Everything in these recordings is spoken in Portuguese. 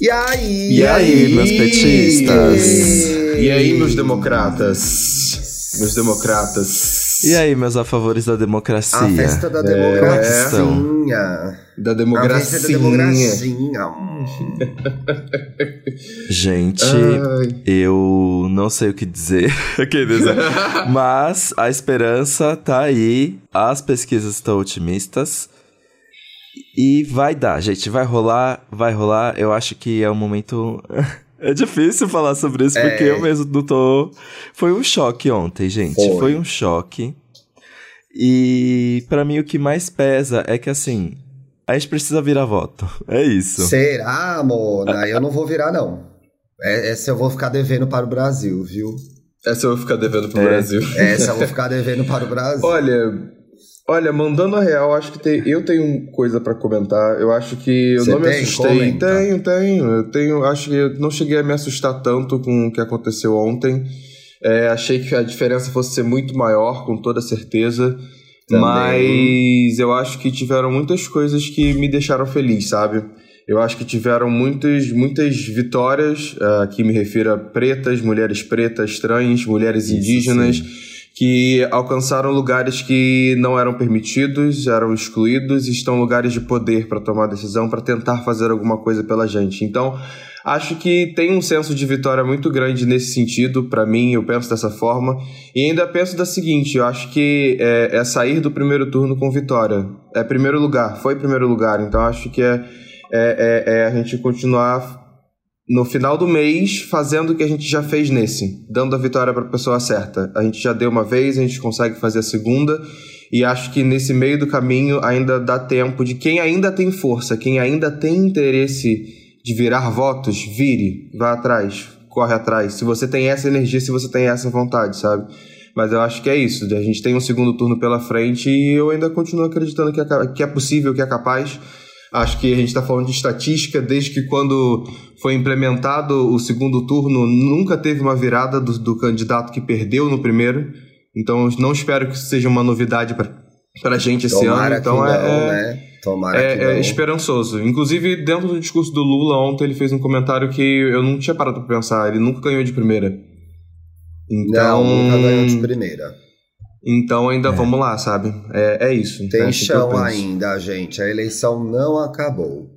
E aí? E aí, meus petistas? E aí, meus democratas? Meus democratas. E aí, meus a favores da democracia? A festa da É, democracia. Da A democracia. festa da democracia. Gente, Ai. eu não sei o que dizer, mas a esperança tá aí, as pesquisas estão otimistas e vai dar, gente, vai rolar, vai rolar. Eu acho que é um momento. É difícil falar sobre isso porque É. eu mesmo não tô. Foi um choque ontem, gente. Foi. Foi, um choque. E pra mim o que mais pesa é que assim, a gente precisa virar voto. É isso. Será, Mona? Eu não vou virar, não. É- Essa eu vou ficar devendo para o Brasil, viu? Essa eu vou ficar devendo pro É. Brasil. Essa eu vou ficar devendo para o Brasil. Olha, olha, mandando a real, acho que tem, eu tenho coisa pra comentar. Eu acho que eu Você não me assustei. Comenta. Tenho, tenho. Eu tenho, acho que eu não cheguei a me assustar tanto com o que aconteceu ontem. É, achei que a diferença fosse ser muito maior, com toda certeza. Também. Mas eu acho que tiveram muitas coisas que me deixaram feliz, sabe? Eu acho que tiveram muitas, muitas vitórias, ah, que me refiro a pretas, mulheres pretas, trans, mulheres Isso, indígenas, que alcançaram lugares que não eram permitidos, eram excluídos e estão em lugares de poder para tomar decisão, para tentar fazer alguma coisa pela gente. Então, acho que tem um senso de vitória muito grande nesse sentido, para mim, eu penso dessa forma. E ainda penso da seguinte: eu acho que é, é sair do primeiro turno com vitória. É primeiro lugar, foi primeiro lugar, então acho que é, é, é- é a gente continuar no final do mês fazendo o que a gente já fez nesse, dando a vitória para a pessoa certa. A gente já deu uma vez, a gente consegue fazer a segunda. E acho que nesse meio do caminho ainda dá tempo de quem ainda tem força, quem ainda tem interesse de virar votos, vire, vá atrás, corre atrás. Se você tem essa energia, se você tem essa vontade, sabe? Mas eu acho que é isso. A gente tem um segundo turno pela frente e eu ainda continuo acreditando que é, que é possível, que é capaz. Acho que a gente está falando de estatística desde que quando foi implementado o segundo turno, nunca teve uma virada do, do candidato que perdeu no primeiro. Então não espero que isso seja uma novidade para a gente esse Tomara ano. Então que não, é, né? Tomara é, que é esperançoso. Inclusive, dentro do discurso do Lula ontem, ele fez um comentário que eu não tinha parado para pensar. Ele nunca ganhou de primeira. Então, Não, nunca ganhou de primeira. Então ainda vamos lá, sabe? É, é isso. É Tem assim que eu chão ainda, gente. A eleição não acabou.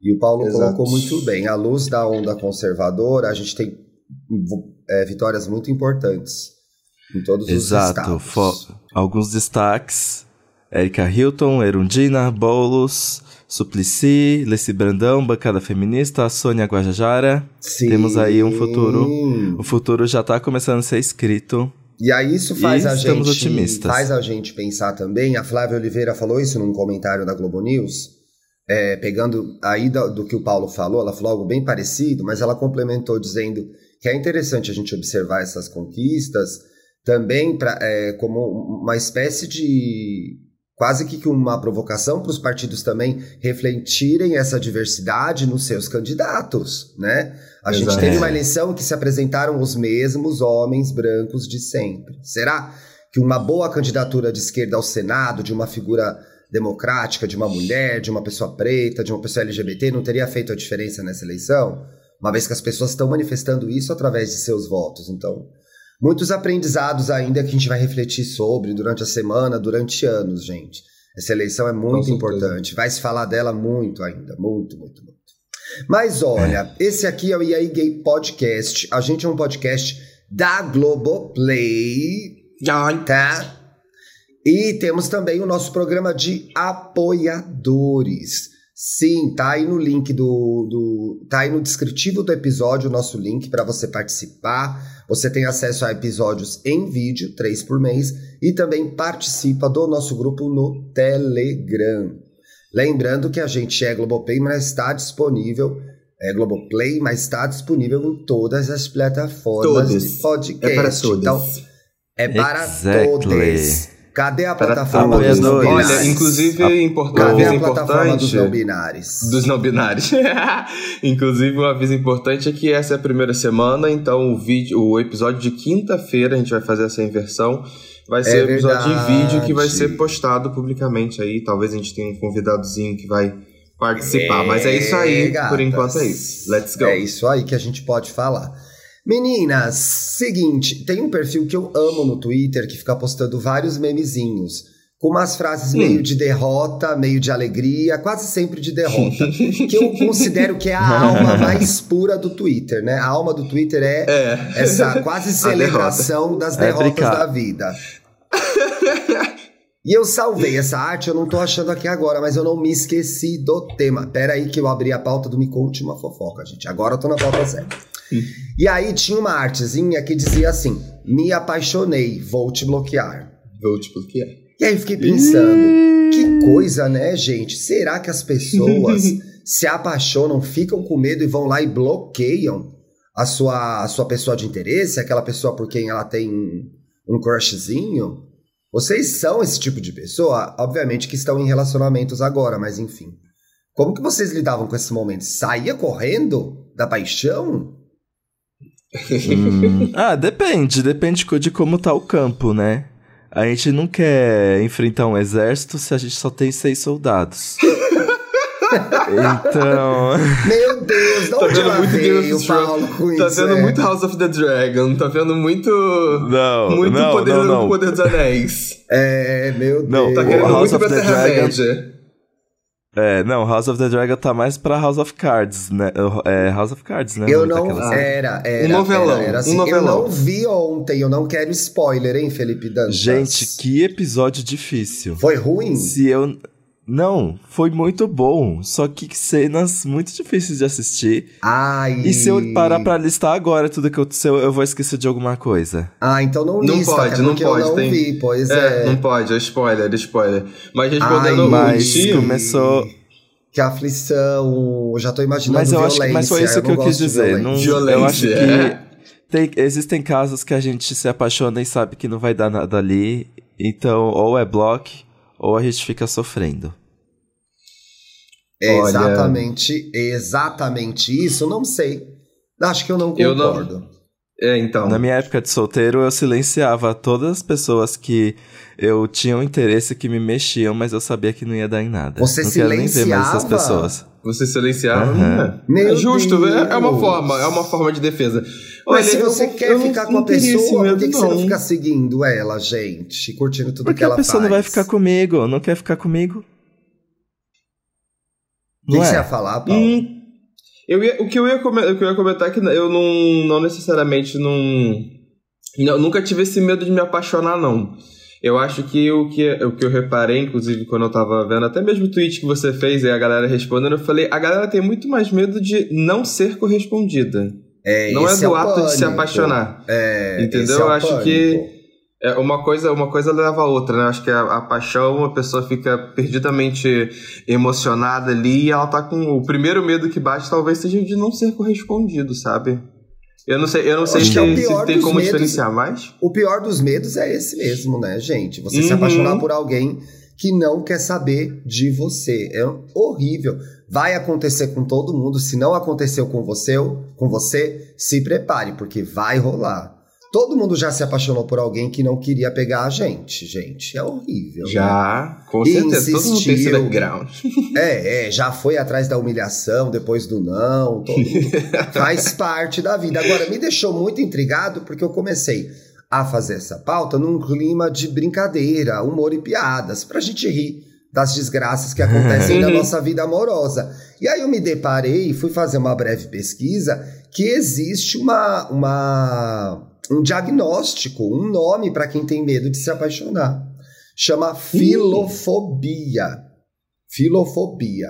E o Paulo Exato. colocou muito bem. À luz da onda conservadora, a gente tem é, vitórias muito importantes em todos os Exato. estados. Fo- alguns destaques: Erika Hilton, Erundina, Boulos, Suplicy, Leci Brandão, Bancada Feminista, Sônia Guajajara. Sim. Temos aí um futuro. O futuro já tá começando a ser escrito. E aí isso faz E a gente otimistas. faz a gente pensar também. A Flávia Oliveira falou isso num comentário da Globo News, é, pegando aí do, do que o Paulo falou. Ela falou algo bem parecido, mas ela complementou dizendo que é interessante a gente observar essas conquistas também pra, é, como uma espécie de quase que uma provocação para os partidos também refletirem essa diversidade nos seus candidatos, né? A gente Exato. teve É. uma eleição que se apresentaram os mesmos homens brancos de sempre. Será que uma boa candidatura de esquerda ao Senado, de uma figura democrática, de uma mulher, de uma pessoa preta, de uma pessoa LGBT, não teria feito a diferença nessa eleição? Uma vez que as pessoas estão manifestando isso através de seus votos. Então, muitos aprendizados ainda que a gente vai refletir sobre durante a semana, durante anos, gente. Essa eleição é muito importante. Vai se falar dela muito ainda. Muito, muito, muito. Mas olha, esse aqui é o aí Gay Podcast. A gente é um podcast da Globoplay, tá? E temos também o nosso programa de apoiadores. Sim, tá aí no link do, do tá aí no descritivo do episódio o nosso link para você participar. Você tem acesso a episódios em vídeo, três por mês, e também participa do nosso grupo no Telegram. Lembrando que a gente é Globoplay, mas está disponível é Globoplay, mas está disponível em todas as plataformas Todas. de podcast. é para todos. Então, é para Exactly. todos. Cadê a plataforma dos não binários? Olha, inclusive, A- import- um Cadê aviso a plataforma dos não importante. binários? Dos não binários. Inclusive, um aviso importante é que essa é a primeira semana, então o vídeo, o episódio de quinta-feira, a gente vai fazer essa inversão. Vai ser É o episódio verdade. em vídeo que vai ser postado publicamente aí. Talvez a gente tenha um convidadozinho que vai participar. É, Mas é isso aí, gatas. por enquanto é isso. Let's go. É isso aí que a gente pode falar. Meninas, seguinte, tem um perfil que eu amo no Twitter que fica postando vários memezinhos com umas frases meio de derrota, meio de alegria, quase sempre de derrota. que eu considero que é a alma mais pura do Twitter, né? A alma do Twitter é, é. essa quase celebração das é derrotas é da vida. E eu salvei essa arte, eu não tô achando aqui agora, mas eu não me esqueci do tema. Pera aí que eu abri a pauta do Me Conte Uma Fofoca, gente. Agora eu tô na pauta certa. E aí tinha uma artezinha que dizia assim, me apaixonei, vou te bloquear. Vou te bloquear. E aí eu fiquei pensando, que coisa, né, gente? Será que as pessoas se apaixonam, ficam com medo e vão lá e bloqueiam a sua, a sua pessoa de interesse, aquela pessoa por quem ela tem um crushzinho? Vocês são esse tipo de pessoa? Obviamente que estão em relacionamentos agora, mas enfim. Como que vocês lidavam com esse momento? Saía correndo da paixão? Hum, ah, depende. Depende de como tá o campo, né? A gente não quer enfrentar um exército se a gente só tem seis soldados. então. Meu Deus, não tá vendo muito veio o Paulo com Tá isso, vendo é. muito House of the Dragon, tá vendo muito. Não, muito não, poder, não, não. poder dos anéis. É, meu Deus. Não, Tá querendo House muito of pra Terra-média. É, não, House of the Dragon tá mais pra House of Cards, né? É, House of Cards, né? Eu Não daquela- Era, era. Um novelão, Era, era assim, um novelão. Eu não vi ontem, eu não quero spoiler, hein, Felipe Dantas? Gente, que episódio difícil. Foi ruim? Se eu. Não, foi muito bom. Só que cenas muito difíceis de assistir. Ai. E se eu parar pra listar agora tudo que aconteceu, eu vou esquecer de alguma coisa. Ah, então não Não lista, pode, é não pode, eu não tem- vi, pois É, é. não pode, é spoiler, é spoiler. Mas respondendo Ai, o mas Tim, começou. Que aflição, eu já tô imaginando Mas eu acho violência. que mas foi isso eu que não eu quis dizer. violência. Não, Violência, eu acho é. que tem- existem casos que a gente se apaixona e sabe que não vai dar nada ali. Então, ou é bloco, ou a gente fica sofrendo. É Olha- exatamente, exatamente isso, não sei. Acho que eu não Eu não- concordo. É, então. Na minha época de solteiro, eu silenciava todas as pessoas que eu tinha um interesse que me mexiam, mas eu sabia que não ia dar em nada. Você não quero nem ver mais essas silenciava? pessoas. Você silenciar. Aham. É, Meu é justo, é, é uma Deus. forma, é uma forma de defesa. Mas Olha, se eu você não- quer eu ficar com a pessoa, por que, que você não fica seguindo ela, gente? Curtindo tudo Porque que ela a pessoa faz? não vai ficar comigo, não quer ficar comigo. O que, você é? ia falar, Paulo? Hum, eu ia, o, que eu ia come- o que eu ia comentar é que eu não, não necessariamente não, não- Nunca tive esse medo de me apaixonar, não. Eu acho que o que, o que eu reparei, inclusive, quando eu tava vendo, até mesmo o tweet que você fez e a galera respondendo, eu falei, a galera tem muito mais medo de não ser correspondida. É, não é do o ato de se pânico. apaixonar. É, Entendeu? esse é o Eu acho pânico. que- É, uma coisa, uma coisa leva a outra, né? Acho que a, a paixão, a pessoa fica perdidamente emocionada ali e ela tá com. O primeiro medo que bate talvez seja de não ser correspondido, sabe? Eu não sei, eu não sei se, é se tem como medos. diferenciar mais. O pior dos medos é esse mesmo, né, gente? Você se Uhum. apaixonar por alguém que não quer saber de você. É horrível. Vai acontecer com todo mundo. Se não aconteceu com você, com você, se prepare, porque vai rolar. Todo mundo já se apaixonou por alguém que não queria pegar a gente, gente. É horrível. né? Já, com E certeza. Todo mundo tem esse insistiu. background. É, é, já foi atrás da humilhação, depois do não, todo mundo. faz parte da vida. Agora, me deixou muito intrigado porque eu comecei a fazer essa pauta num clima de brincadeira, humor e piadas, pra gente rir das desgraças que acontecem na nossa vida amorosa. E aí eu me deparei e fui fazer uma breve pesquisa que existe uma, uma um diagnóstico, um nome para quem tem medo de se apaixonar. Chama filofobia. Filofobia.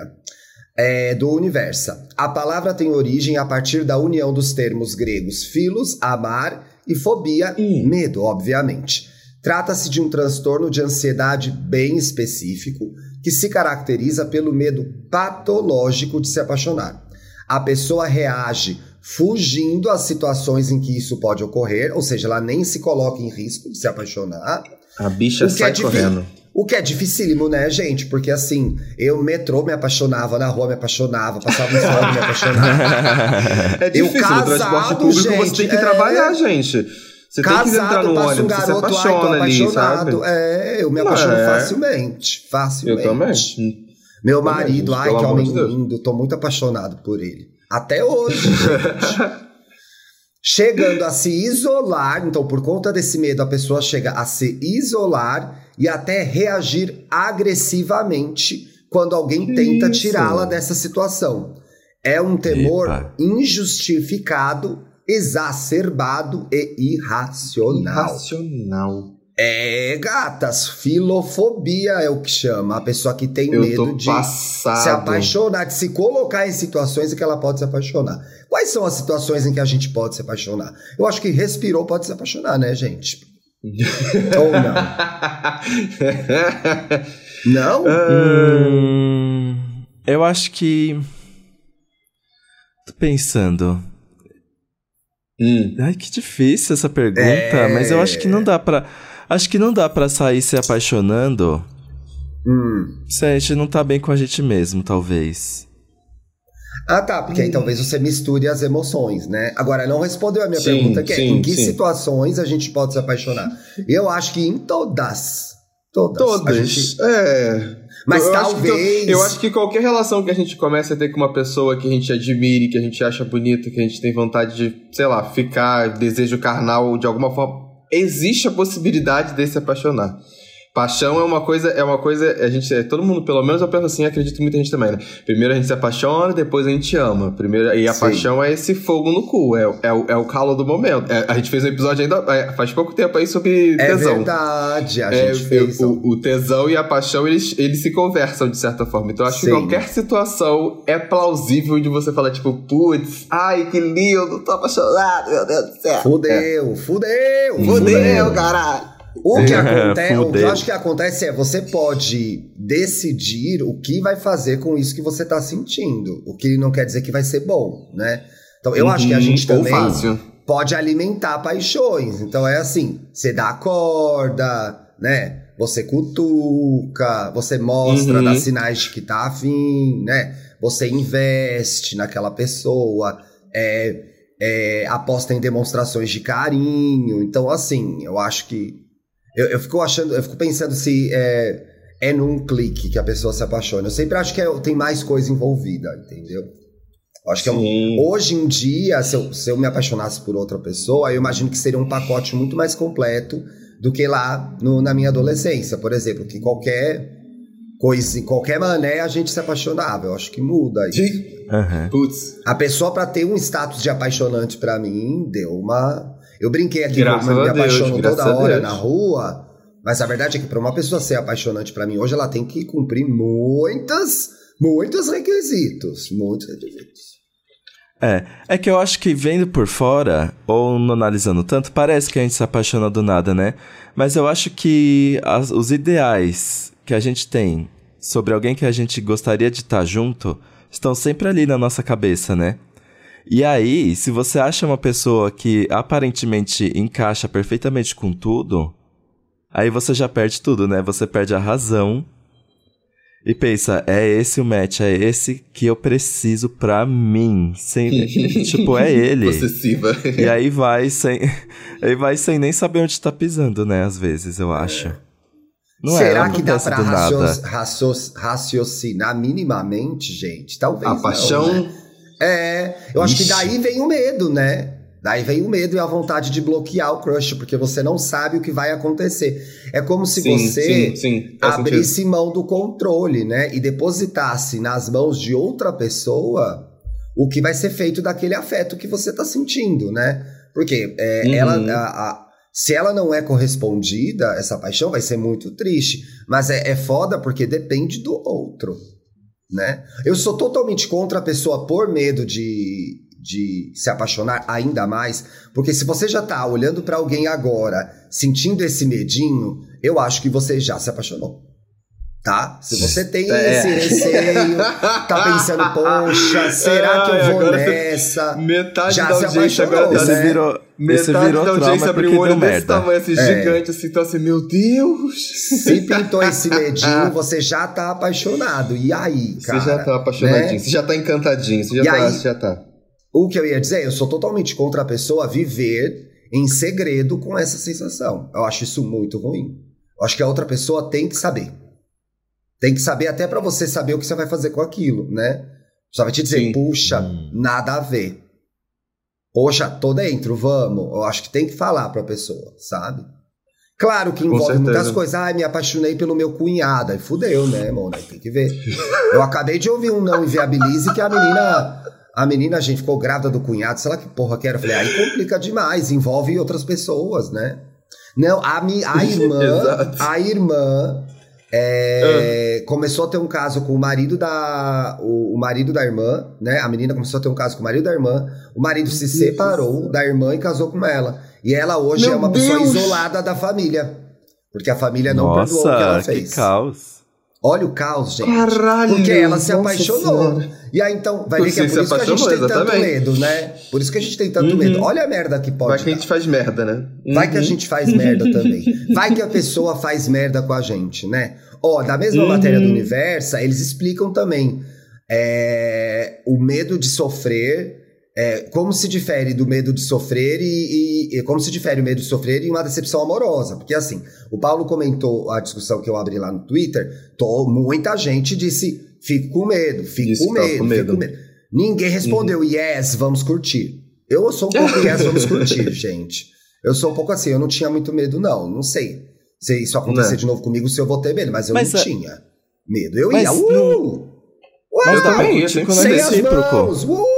É, do Universa. A palavra tem origem a partir da união dos termos gregos filos, amar, e fobia, Hum. medo, obviamente. Trata-se de um transtorno de ansiedade bem específico que se caracteriza pelo medo patológico de se apaixonar. A pessoa reage fugindo às situações em que isso pode ocorrer, ou seja, ela nem se coloca em risco de se apaixonar. A bicha é sai difícil. correndo. O que é dificílimo, né, gente? Porque assim, eu metrô me apaixonava, na rua me apaixonava, passava no sol me apaixonava. É Eu difícil, no transporte casado, público você gente, tem que é. trabalhar, gente. Você tem que entrar Casado, no passa um ônibus, você se garoto, ai, apaixona ali, sabe? É, eu me apaixono é. facilmente, Eu facilmente. também. Meu marido, ai, que homem de lindo, tô muito apaixonado por ele. Até hoje, gente. Chegando a se isolar, então por conta desse medo, a pessoa chega a se isolar e até reagir agressivamente quando alguém tenta tirá-la dessa situação. É um temor Eita. injustificado, exacerbado e irracional. Irracional. É, gatas, filofobia é o que chama. A pessoa que tem Eu medo de passado. se apaixonar, de se colocar em situações em que ela pode se apaixonar. Quais são as situações em que a gente pode se apaixonar? Eu acho que respirou pode se apaixonar, né, gente? Ou não? não? Hum, eu acho que. Tô pensando. Hum. Ai, que difícil essa pergunta, é... mas eu acho que não dá pra. Acho que não dá para sair se apaixonando hum. se a gente não tá bem com a gente mesmo, talvez. Ah, tá, porque aí talvez você misture as emoções, né? Agora, não respondeu a minha sim, pergunta, que é sim, em que sim. situações a gente pode se apaixonar? Eu acho que em todas. Todas. Todas. Gente... É. Mas eu talvez. Acho que, eu acho que qualquer relação que a gente comece a ter com uma pessoa que a gente admire, que a gente acha bonita, que a gente tem vontade de, sei lá, ficar, desejo carnal de alguma forma, existe a possibilidade de se apaixonar. Paixão é uma coisa, é uma coisa, a gente, todo mundo, pelo menos eu penso assim, acredito que muita gente também, né? Primeiro a gente se apaixona, depois a gente ama. Primeiro, e a Sim. paixão é esse fogo no cu, é, é, o- é o calo do momento. É, a gente fez um episódio ainda é, faz pouco tempo aí sobre É tesão. verdade, a É, gente fez. o, o tesão e a paixão, eles, eles se conversam de certa forma. Então, eu acho que Sim. qualquer situação é plausível de você falar, tipo, putz, ai, que lindo, tô apaixonado, meu Deus do céu. Fudeu, fudeu, Fudeu, caralho. O que É, acontece, o que fudeu. eu acho que acontece é você pode decidir o que vai fazer com isso que você tá sentindo. O que não quer dizer que vai ser bom, né? Então eu acho que a gente Ou também fácil. pode alimentar paixões. Então é assim, você dá a corda, né? Você cutuca, você mostra, Uhum. dá sinais de que tá afim, né? Você investe naquela pessoa, é, é, aposta em demonstrações de carinho. Então, assim, eu acho que. Eu, eu fico achando, eu fico pensando se é, é num clique que a pessoa se apaixona. Eu sempre acho que é- tem mais coisa envolvida, entendeu? Eu acho que é um. Hoje em dia, se eu, se eu me apaixonasse por outra pessoa, eu imagino que seria um pacote muito mais completo do que lá no- na minha adolescência, por exemplo, que qualquer coisa, qualquer mané a gente se apaixonava. Eu acho que muda isso. Putz. A pessoa, pra ter um status de apaixonante pra mim, deu uma. Eu brinquei aqui Graças eu me Deus, apaixono graças toda a hora Deus. na rua. Mas a verdade é que pra uma pessoa ser apaixonante pra mim hoje, ela tem que cumprir muitas, muitos requisitos. Muitos requisitos. É, é que eu acho que vendo por fora, ou não analisando tanto, parece que a gente se apaixona do nada, né? Mas eu acho que as- os ideais que a gente tem sobre alguém que a gente gostaria de estar junto estão sempre ali na nossa cabeça, né? E aí, se você acha uma pessoa que aparentemente encaixa perfeitamente com tudo, aí você já perde tudo, né? Você perde a razão e pensa, é esse o match, é esse que eu preciso pra mim. Sem, tipo, é ele. Possessiva. E aí vai sem. Aí vai sem nem saber onde tá pisando, né? Às vezes, eu acho. Não é, Será não que dá pra raciocinar minimamente, gente? Talvez. A não, paixão. né? É, eu acho que daí vem o medo, né? Daí vem o medo e a vontade de bloquear o crush, porque você não sabe o que vai acontecer. É como se sim, você sim, sim. Faz sentido. abrisse mão do controle, né? E depositasse nas mãos de outra pessoa o que vai ser feito daquele afeto que você tá sentindo, né? Porque é, Uhum. ela. a- a- se ela não é correspondida, essa paixão vai ser muito triste. Mas é, é foda porque depende do outro, né? Eu sou totalmente contra a pessoa por medo de, de se apaixonar ainda mais, porque se você já tá olhando pra alguém agora, sentindo esse medinho, eu acho que você já se apaixonou. Tá? Se você tem É. esse receio, tá pensando, poxa, será que eu vou agora nessa? Metade Já da se audiência agora apaixonou, tá Esse né? virou, esse Metade virou da audiência abriu o olho desse merda. tamanho, assim, É. gigante, assim, então assim, meu Deus! Se pintou esse medinho, você já tá apaixonado. E aí, cara? você já tá apaixonadinho, né? você já tá encantadinho, você já, E tá, aí- você já tá. O que eu ia dizer, eu sou totalmente contra a pessoa viver em segredo com essa sensação. Eu acho isso muito ruim. Eu acho que a outra pessoa tem que saber. Tem que saber até para você saber o que você vai fazer com aquilo, né? Só vai te dizer, Sim. puxa, Hum. nada a ver. Poxa, tô dentro, vamos. Eu acho que tem que falar pra pessoa, sabe? Claro que envolve muitas coisas. Ai, me apaixonei pelo meu cunhado. Aí fudeu, né, mano? Aí tem que ver. Eu acabei de ouvir um não inviabilize que a menina. A menina, a gente ficou grávida do cunhado, sei lá que porra que era. Eu falei, aí complica demais, envolve outras pessoas, né? Não, a, mi, a irmã. A irmã é, começou a ter um caso com o marido da. O, o marido da irmã, né? A menina começou a ter um caso com o marido da irmã. O marido se separou da irmã e casou com ela. E ela hoje Meu é uma pessoa Deus! isolada da família. Porque a família não perdoou o que ela Nossa, que fez. caos. Olha o caos, gente. Caralho! Porque ela se nossa apaixonou. senhora. E aí então, vai ver que é por isso que a gente tem tanto exatamente. medo, né? Por isso que a gente tem tanto Uhum. medo. Olha a merda que pode Vai que a dar. gente faz merda, né? Vai que a Uhum. gente faz merda também. Vai que a pessoa faz merda com a gente, né? Ó, da mesma Uhum. matéria do Universo, eles explicam também é, o medo de sofrer, é, como se difere do medo de sofrer e, e- e como se difere o medo de sofrer e uma decepção amorosa. Porque assim, o Paulo comentou a discussão que eu abri lá no Twitter, tô, muita gente disse, fico com medo, fico com medo, com fico medo. com medo. Ninguém respondeu, yes, vamos curtir. Eu sou um pouco yes, vamos curtir, gente. Eu sou um pouco assim, eu não tinha muito medo, não. Não sei se isso acontecer Não. de novo comigo, se eu vou ter medo, mas eu Mas, não é- tinha medo. Eu Mas ia, não- uh! Uau! Mas Eu também tipo, não é sem as recíproco. mãos, uh!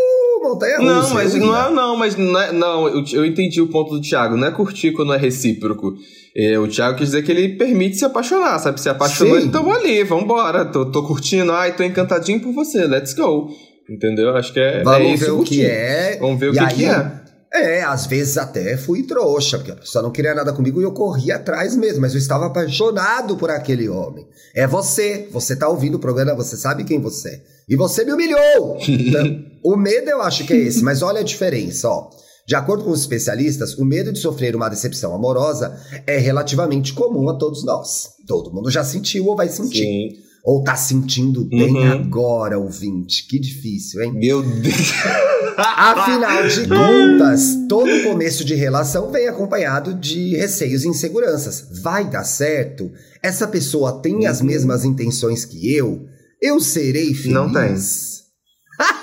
Montanha Não, mas eu não é, não, mas não, é, não eu, eu entendi o ponto do Thiago. Não é curtir quando é recíproco. É, o Thiago quis dizer que ele permite se apaixonar, sabe? Se apaixonou, Sim. então vamos ali, vambora. Tô, tô curtindo, ai, tô encantadinho por você, let's go. Entendeu? Acho que é, é Vamos isso ver o que é. Vamos ver o E que, aí, que é. É, às vezes até fui trouxa, porque a pessoa não queria nada comigo e eu corria atrás mesmo, mas eu estava apaixonado por aquele homem. É você, você tá ouvindo o programa, você sabe quem você é. E você me humilhou! Então, o medo eu acho que é esse, mas olha a diferença, ó. De acordo com os especialistas, o medo de sofrer uma decepção amorosa é relativamente comum a todos nós. Todo mundo já sentiu ou vai sentir. Sim. Ou tá sentindo bem Uhum. agora, ouvinte. Que difícil, hein? Meu Deus. Afinal de contas, todo começo de relação vem acompanhado de receios e inseguranças. Vai dar certo? Essa pessoa tem as mesmas intenções que eu? Eu serei feliz? Não tem.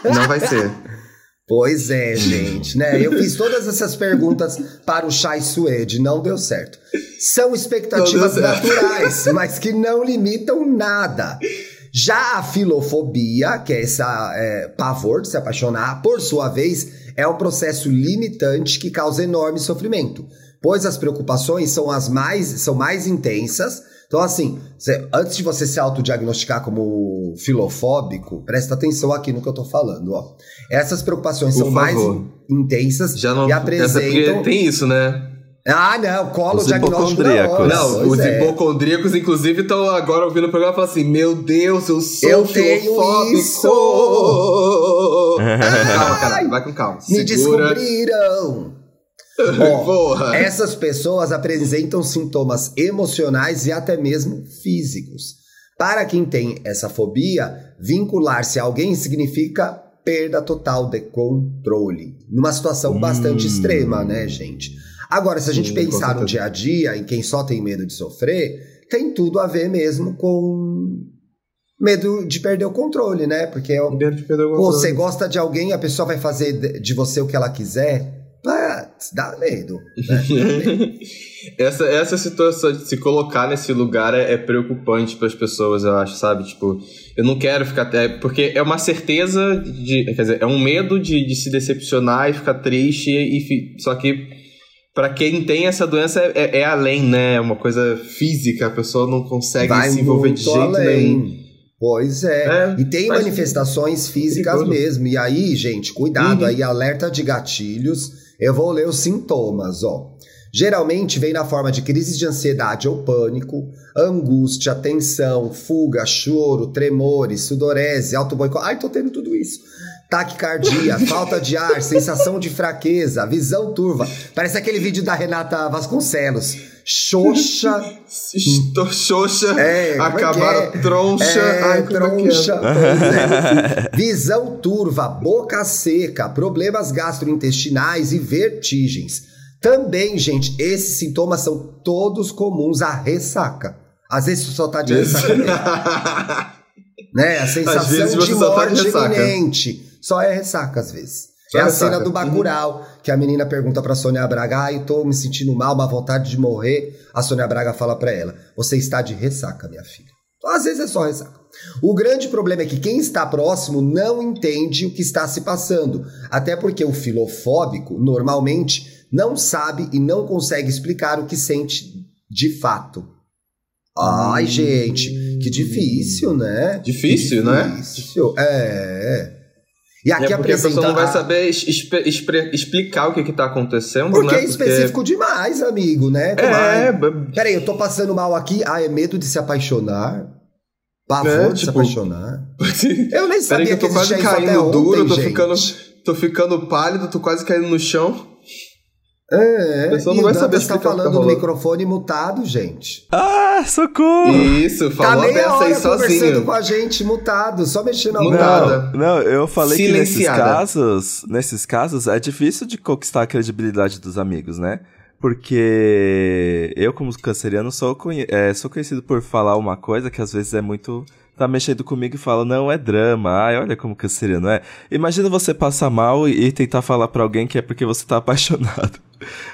Não vai ser. Pois é, gente, né? Eu fiz todas essas perguntas para o Chai Suede, não deu certo. São expectativas certo. naturais, mas que não limitam nada. Já a filofobia, que é esse pavor de se apaixonar, por sua vez, é um processo limitante que causa enorme sofrimento, pois as preocupações são as mais, são mais intensas. Então, assim, cê- antes de você se autodiagnosticar como filofóbico, presta atenção aqui no que eu tô falando, ó. Essas preocupações Por são mais favor. intensas Já não. e apresentam. tem isso, né? Ah, não, colo Os diagnóstico hipocondríacos. da hora, Não, os é. hipocondríacos, inclusive, estão agora ouvindo o programa e falam assim: Meu Deus, eu sou Eu tenho filofóbico. isso. calma, cara, vai com calma. Me Segura. descobriram! Porra. essas pessoas apresentam sintomas emocionais e até mesmo físicos. Para quem tem essa fobia, vincular-se a alguém significa perda total de controle. Numa situação Hum. bastante extrema, né, gente? Agora, se a gente Sim, pensar no dia a dia, em quem só tem medo de sofrer, tem tudo a ver mesmo com medo de perder o controle, né? Porque é o- controle. você gosta de alguém, a pessoa vai fazer de você o que ela quiser. Dá medo. né? essa, essa situação de se colocar nesse lugar é, é preocupante para as pessoas, eu acho, sabe? Tipo, eu não quero ficar. É, porque é uma certeza de. Quer dizer, é um medo de, de se decepcionar e ficar triste, e, fi- só que. Pra quem tem essa doença é, é- é além, né? É uma coisa física, a pessoa não consegue vai se envolver de jeito além. nenhum. Pois é. É, e tem manifestações físicas perigoso. mesmo. E aí, gente, cuidado Uhum. aí, alerta de gatilhos. Eu vou ler os sintomas, ó. Geralmente vem na forma de crises de ansiedade ou pânico, angústia, tensão, fuga, choro, tremores, sudorese, autoboicote. Ai, tô tendo tudo isso. Taquicardia, falta de ar, sensação de fraqueza, visão turva. Parece aquele vídeo da Renata Vasconcelos. Xoxa, Estou xoxa, É, é acabaram é? troncha. É, ai, é é? troncha. é. Visão turva, boca seca, problemas gastrointestinais e vertigens. Também, gente, esses sintomas são todos comuns à ressaca. Às vezes você só tá de ressaca. né? A sensação de tá morte tá iminente. Só é ressaca às vezes. É a cena do Bacurau, que a menina pergunta pra Sônia Braga, ai, ah, tô me sentindo mal, uma vontade de morrer. A Sônia Braga fala pra ela, você está de ressaca, minha filha. Então, às vezes é só ressaca. O grande problema é que quem está próximo não entende o que está se passando. Até porque o filofóbico, normalmente, não sabe e não consegue explicar o que sente de fato. Ai, gente, que difícil, né? Difícil, né? Difícil. É. E aqui é porque a pessoa não vai saber explicar o que está acontecendo, porque né? É específico porque... demais, amigo, né? É. Peraí, eu tô passando mal aqui. Ah, é medo de se apaixonar? Pavor é, de tipo... se apaixonar? eu nem sabia Peraí que eu tô quase caindo duro, tô ficando, tô ficando pálido, tô quase caindo no chão. É, a pessoa não vai saber se tá falando no microfone mutado, gente. Ah, socorro! Isso, falou tá dessa aí sozinho. conversando com a gente mutado, só mexendo a Mutada. Não, não, eu falei que nesses casos, nesses casos é difícil de conquistar a credibilidade dos amigos, né? Porque eu, como canceriano, sou, conhe é, sou conhecido por falar uma coisa que às vezes é muito tá mexendo comigo e fala, não, é drama. Ai, olha como canceriano é. Imagina você passar mal e, e tentar falar para alguém que é porque você tá apaixonado.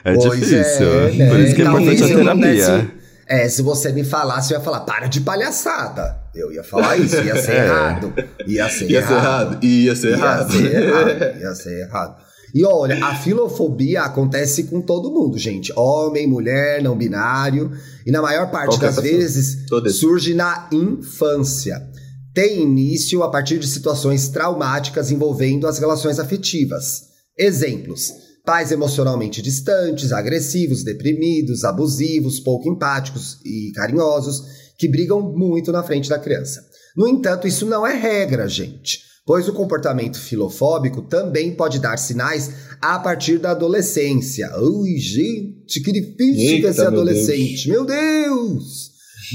É pois difícil. É, né? Por isso que é importante a terapia. É, se você me falasse, eu ia falar, para de palhaçada. Eu ia falar isso, ia ser é. errado. Ia ser ia errado. Ser errado. Ia ser errado. Ia ser errado. Ia ser errado. E olha, a filofobia acontece com todo mundo, gente. Homem, mulher, não binário. E na maior parte das vezes surge na infância. Tem início a partir de situações traumáticas envolvendo as relações afetivas. Exemplos: pais emocionalmente distantes, agressivos, deprimidos, abusivos, pouco empáticos e carinhosos, que brigam muito na frente da criança. No entanto, isso não é regra, gente pois o comportamento filofóbico também pode dar sinais a partir da adolescência. Ui, gente, que difícil Eita, ser adolescente. Meu Deus!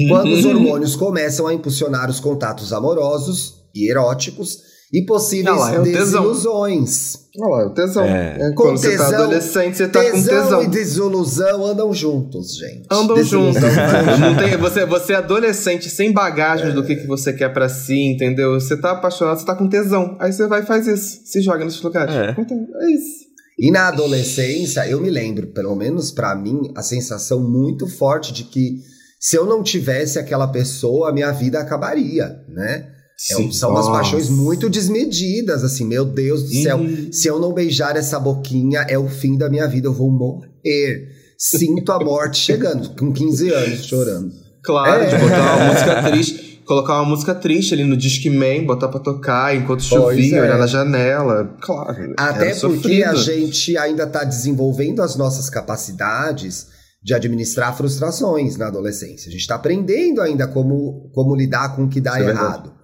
Quando os hormônios começam a impulsionar os contatos amorosos e eróticos e possíveis lá, é desilusões. Olha lá, é o tesão. É. É, quando tesão, você tá adolescente, você tá tesão com tesão. e desilusão andam juntos, gente. Andam juntos. não tem, você, você é adolescente sem bagagens é. do que, que você quer para si, entendeu? Você tá apaixonado, você tá com tesão. Aí você vai e faz isso. Se joga nesses lugares. É, então, é isso. E na adolescência, eu me lembro, pelo menos para mim, a sensação muito forte de que se eu não tivesse aquela pessoa, a minha vida acabaria, né? É Sim, são umas paixões muito desmedidas, assim, meu Deus do céu. Se eu não beijar essa boquinha, é o fim da minha vida, eu vou morrer. Sinto a morte chegando, com 15 anos, chorando. Claro, é. de botar uma música triste, colocar uma música triste ali no Discman, botar pra tocar enquanto chovia, é. olhar na janela. Claro. Até porque sofrido. a gente ainda tá desenvolvendo as nossas capacidades de administrar frustrações na adolescência. A gente está aprendendo ainda como, como lidar com o que dá Isso é errado. É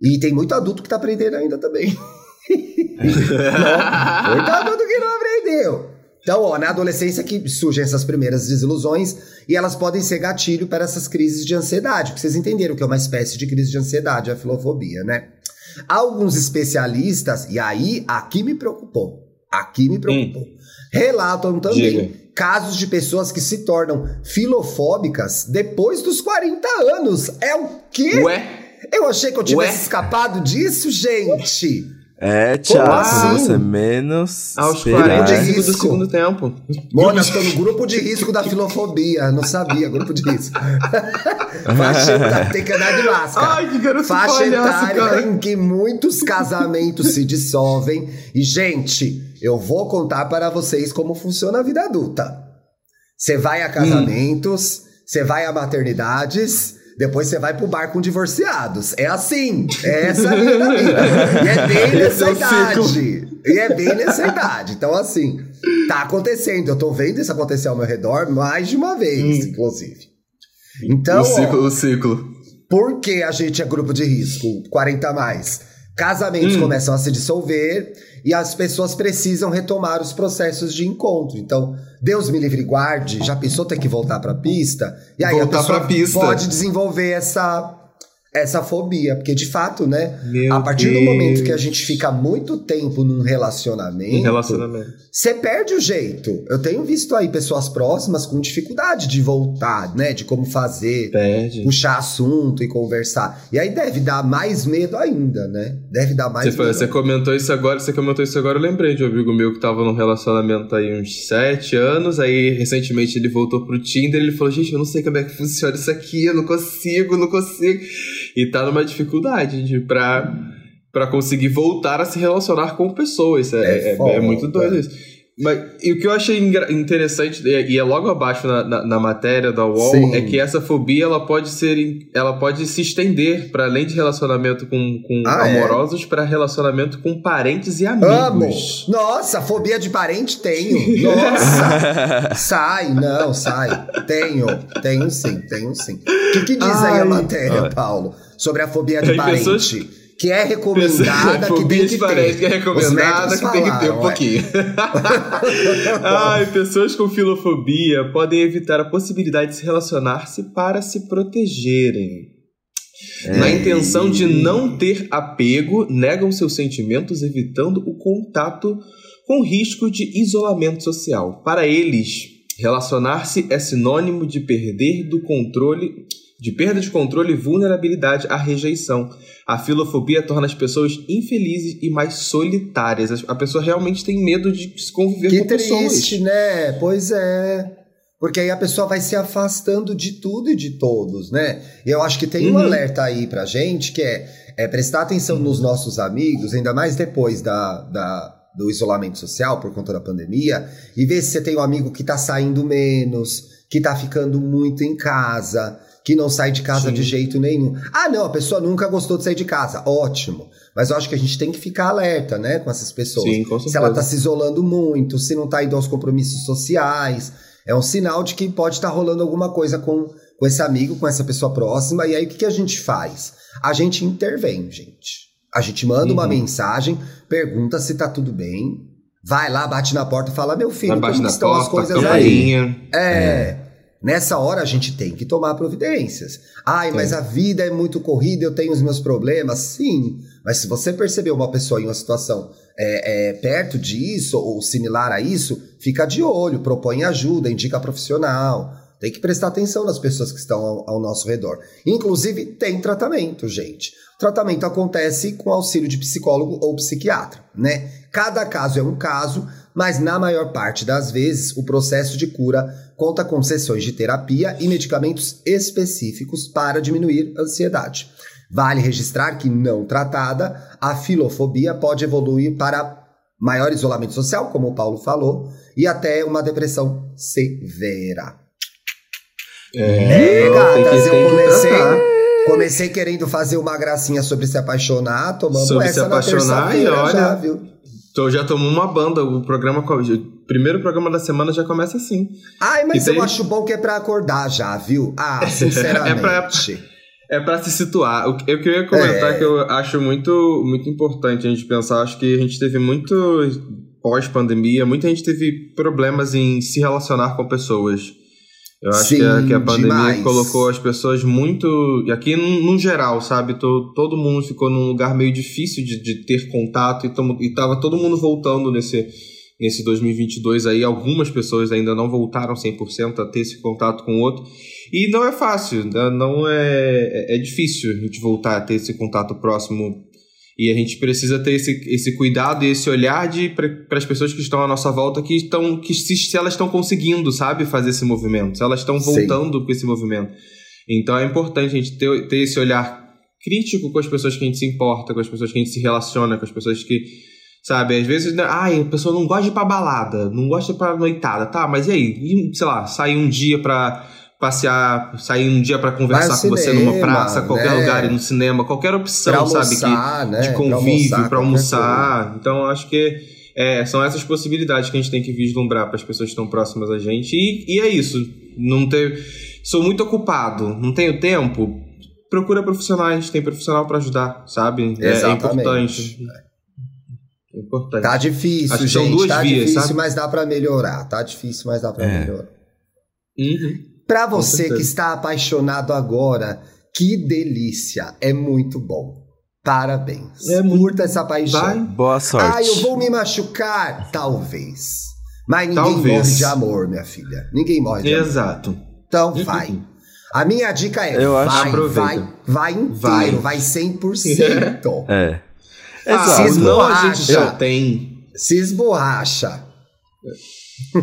e tem muito adulto que tá aprendendo ainda também. não, muito adulto que não aprendeu. Então, ó, na adolescência que surgem essas primeiras desilusões e elas podem ser gatilho para essas crises de ansiedade, porque vocês entenderam que é uma espécie de crise de ansiedade, a filofobia, né? Alguns especialistas, e aí aqui me preocupou, aqui me preocupou, hum. relatam também Diga. casos de pessoas que se tornam filofóbicas depois dos 40 anos. É o quê? Ué? Eu achei que eu tivesse Ué? escapado disso, gente. É, Thiago, assim? você menos. Aos 45 do segundo tempo. Mona, estou no grupo de risco da filofobia. Não sabia, grupo de risco. Faixa etária, tem que andar de máscara. Ai, que garoto Faixa palhaço, etária cara. em que muitos casamentos se dissolvem. E, gente, eu vou contar para vocês como funciona a vida adulta. Você vai a casamentos, você hum. vai a maternidades depois você vai pro bar com divorciados. É assim. É essa a linha da vida. E é bem nessa é idade. E é bem nessa idade. Então, assim, tá acontecendo. Eu tô vendo isso acontecer ao meu redor mais de uma vez, hum. inclusive. Então. O ciclo, ó, o ciclo. Por que a gente é grupo de risco? 40 mais. Casamentos hum. começam a se dissolver e as pessoas precisam retomar os processos de encontro. Então, Deus me livre guarde, já pensou ter que voltar para a pista? E aí voltar a pessoa pista. pode desenvolver essa essa fobia, porque de fato, né, Meu a partir Deus. do momento que a gente fica muito tempo num relacionamento, Um relacionamento. você perde o jeito. Eu tenho visto aí pessoas próximas com dificuldade de voltar, né, de como fazer, Perde. puxar assunto e conversar. E aí deve dar mais medo ainda, né? Deve dar mais Você, foi- medo. você comentou isso agora, você comentou isso agora, eu lembrei de um amigo meu que tava num relacionamento aí uns sete anos, aí recentemente ele voltou pro Tinder e ele falou, gente, eu não sei como é que funciona isso aqui, eu não consigo, não consigo. E tá numa dificuldade de, pra, pra conseguir voltar a se relacionar com pessoas. É, É é- é muito doido isso. Mas, e o que eu achei interessante, e e é logo abaixo na, na, na matéria da UOL, Sim. é que essa fobia ela pode ser, ela pode se estender para além de relacionamento com, com Ah, é? amorosos, para relacionamento com parentes e Amo! amigos. Nossa, fobia de parente tenho. Nossa! sai, não, sai. Tenho, tenho sim, tenho sim. O que, que diz aí Ai. a matéria, Ai. Paulo? Sobre a fobia de parente? pessoas- Que é recomendada, que tem que ter. que é recomendada, que tem que ter um é. pouquinho. Ai, pessoas com filofobia podem evitar a possibilidade de se relacionar-se para se protegerem. Na intenção de não ter apego, negam seus sentimentos, evitando o contato com risco de isolamento social. Para eles, relacionar-se é sinônimo de perder do controle, de perda de controle e vulnerabilidade à rejeição. A filofobia torna as pessoas infelizes e mais solitárias. A pessoa realmente tem medo de se conviver Que com triste, pessoas. né? Pois é. Porque aí a pessoa vai se afastando de tudo e de todos, né? E eu acho que tem um Uhum. alerta aí pra gente que é, é prestar atenção nos nossos amigos, ainda mais depois da, da- do isolamento social por conta da pandemia, e ver se você tem um amigo que tá saindo menos, que tá ficando muito em casa, que não sai de casa Sim. de jeito nenhum. Ah, não, a pessoa nunca gostou de sair de casa. Ótimo. Mas eu acho que a gente tem que ficar alerta, né, com essas pessoas Sim, com se ela está certeza. se isolando muito, se não está indo aos compromissos sociais, é um sinal de que pode estar rolando alguma coisa com, com esse amigo, com essa pessoa próxima. E aí o que, que a gente faz? A gente intervém, gente. A gente manda uma Uhum. mensagem, pergunta se tá tudo bem, vai lá, bate na porta e fala: meu filho, como estão as porta, coisas aí? campainha. É. Nessa hora a gente tem que tomar providências. Ai, mas a vida é muito corrida, eu tenho os meus problemas. Sim, mas se você perceber uma pessoa em uma situação é, é, perto disso ou similar a isso, fica de olho, propõe ajuda, indica profissional. Tem que prestar atenção nas pessoas que estão ao, ao nosso redor. Inclusive, tem tratamento, gente. O tratamento acontece com auxílio de psicólogo ou psiquiatra, né? Cada caso é um caso, mas na maior parte das vezes o processo de cura conta com sessões de terapia e medicamentos específicos para diminuir a ansiedade. Vale registrar que, não tratada, a filofobia pode evoluir para maior isolamento social, como o Paulo falou, e até uma depressão severa. É, não, gatas, eu comecei, comecei querendo fazer uma gracinha sobre se apaixonar, tomamos Sobre essa se na apaixonar, terça-feira e olha, já, viu? Então já tomou uma banda, o programa. O primeiro programa da semana já começa assim. Ai, mas E eu acho bom que é pra acordar já, viu? Ah, sinceramente. É pra- É pra se situar. O que eu queria comentar É. que eu acho muito, muito importante a gente pensar. Acho que a gente teve muito pós-pandemia, muita gente teve problemas em se relacionar com pessoas. Eu acho Sim, que, a, que a pandemia demais. colocou as pessoas muito. E aqui no, geral, sabe? To- todo mundo ficou num lugar meio difícil de, de ter contato e, tamo, e tava todo mundo voltando nesse, nesse 2022 aí. Algumas pessoas ainda não voltaram 100% a ter esse contato com o outro. E não é fácil, né? não é, é é difícil a gente voltar a ter esse contato próximo. E a gente precisa ter esse, esse cuidado e esse olhar para as pessoas que estão à nossa volta, que estão que se, se elas estão conseguindo, sabe, fazer esse movimento, se elas estão Sim. voltando com esse movimento. Então é importante a gente ter, ter esse olhar crítico com as pessoas que a gente se importa, com as pessoas que a gente se relaciona, com as pessoas que, sabe, às vezes, né, ai, a pessoa não gosta de ir pra balada, não gosta de ir pra noitada, tá, mas e aí? E, sei lá, sair um dia pra passear, sair um dia pra conversar com você numa praça, qualquer né? lugar, no cinema, qualquer opção, sabe, que almoçar, né? de convívio, almoçar, pra qualquer almoçar. Então, acho que é, são essas possibilidades que a gente tem que vislumbrar para as pessoas que estão próximas a gente. E, e é isso. Não ter, sou muito ocupado, não tenho tempo. Procura profissionais, tem profissional para ajudar, sabe? É- É, importante. É importante. Tá difícil, Acho que são gente. duas tá vias, difícil, sabe? mas dá pra melhorar. Tá difícil, mas dá pra É. melhorar. Uhum. Pra você que está apaixonado agora, Que delícia! É muito bom. Parabéns. É Curta essa paixão. Vai. Boa sorte. Ah, eu vou me machucar? Talvez. Mas ninguém Talvez. morre de amor, minha filha. Ninguém morre de amor. Exato. Então vai. A minha dica é: Eu acho- vai, vai, vai inteiro, Vai. vai 100%. É. Ah, Exato. não, a gente esborracha. já tem. Se esborracha.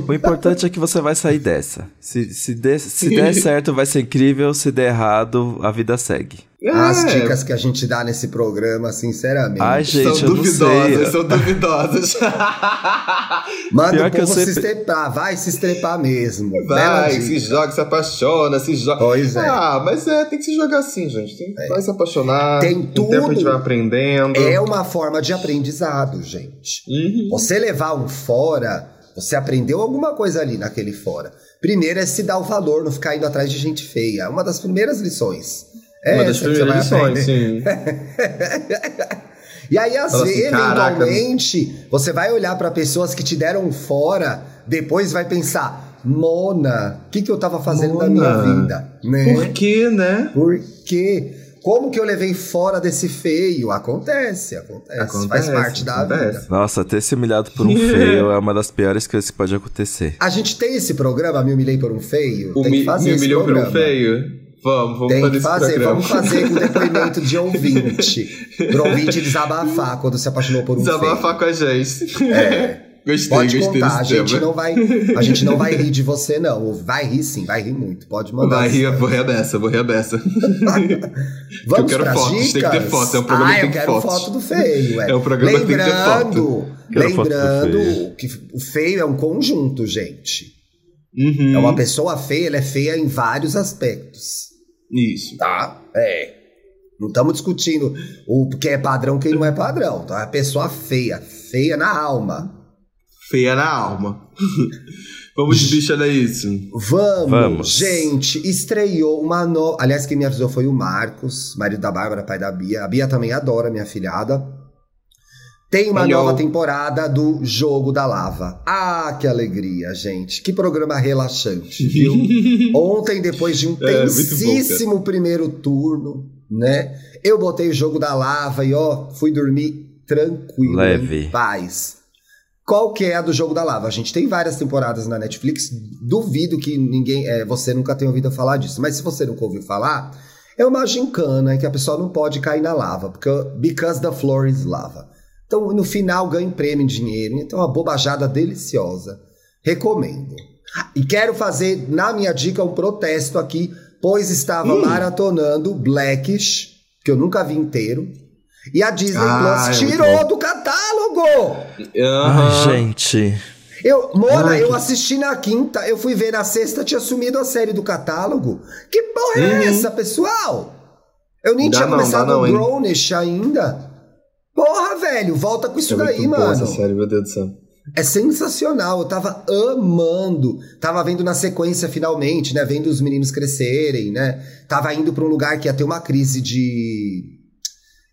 O importante é que você vai sair dessa. Se, se, der, se der certo, vai ser incrível. Se der errado, a vida segue. As É, dicas que a gente dá nesse programa, sinceramente. Ai, gente, são eu não duvidosas, sei. são duvidosas. Manda pior o povo sempre- se estrepar, vai se estrepar mesmo. Vai, se joga, se apaixona, se joga. Pois é. Ah, mas é, tem que se jogar assim, gente. Tem, Vai se apaixonar. Tem Com o tempo a gente tudo. vai aprendendo. É uma forma de aprendizado, gente. Uhum. Você levar um fora, você aprendeu alguma coisa ali naquele fora. Primeiro é se dar o valor, não ficar indo atrás de gente feia. É uma das primeiras lições. É Uma das primeiras lições, aprender. sim. E aí, às Fala assim, vezes, "Caraca". eventualmente, você vai olhar pra pessoas que te deram um fora, depois vai pensar, Mona, o que, que eu tava fazendo da minha Mona, vida? Né? Por quê, né? Por quê? Como que eu levei fora desse feio? Acontece, acontece. Acontece, faz parte da acontece. vida. Nossa, ter se humilhado por um feio é uma das piores coisas que pode acontecer. A gente tem esse programa, Me Humilhei por um Feio? O tem mi- que fazer me humilhou por programa. um feio? Vamos, vamos Tem fazer que esse fazer, vamos fazer com depoimento de ouvinte. Pro ouvinte desabafar quando se apaixonou por um Desabafar com a gente. feio. É. Gostei, Pode gostei contar, a gente, tema. não vai, a gente não vai rir de você, não. Vai rir sim, vai rir muito. Pode mandar. Vai rir, vou rir a beça, vou rir a beça. Vamos eu quero fotos, tem que ter dicas? foto, é um programa ah, que tem eu que quero fotos. foto do feio, é. É um programa que tem que ter lembrando, Quero foto do lembrando que o feio é um conjunto, gente. Uhum. É uma pessoa feia, ela é feia em vários aspectos, Isso. tá? É. Não estamos discutindo o que é padrão, quem não é padrão. Então é a pessoa feia, feia na alma. Feia na alma. Vamos de bicha é isso. Vamos, Vamos. gente, estreou uma nova. Aliás, quem me avisou foi o Marcos, marido da Bárbara, pai da Bia. A Bia também adora minha filhada. Tem uma Hello. nova temporada do Jogo da Lava. Ah, que alegria, gente. Que programa relaxante, viu? Ontem, depois de um É, tensíssimo primeiro turno, né? Eu botei o Jogo da Lava e, ó, fui dormir tranquilo, Leve. em paz. Qual que é a do Jogo da Lava? A gente tem várias temporadas na Netflix. Duvido que ninguém, é, você nunca tenha ouvido falar disso. Mas se você nunca ouviu falar, é uma gincana que a pessoa não pode cair na lava, porque because the floor is lava. Então, no final, ganha prêmio em dinheiro. Então, uma bobajada deliciosa. Recomendo. E quero fazer, na minha dica, um protesto aqui, pois estava maratonando Blackish, que eu nunca vi inteiro. E a Disney Ah, Plus é tirou do catálogo! Ai, gente. Eu, Mona, Ai, eu que- assisti na quinta, eu fui ver na sexta, tinha sumido a série do catálogo. Que porra é Uhum. essa, pessoal? Eu nem Dá tinha não, começado não, o? Grownish ainda. Porra, velho, volta com isso É daí, mano. essa série, meu Deus do céu. É sensacional, eu tava amando. Tava vendo na sequência finalmente, né? Vendo os meninos crescerem, né? Tava indo pra um lugar que ia ter uma crise de.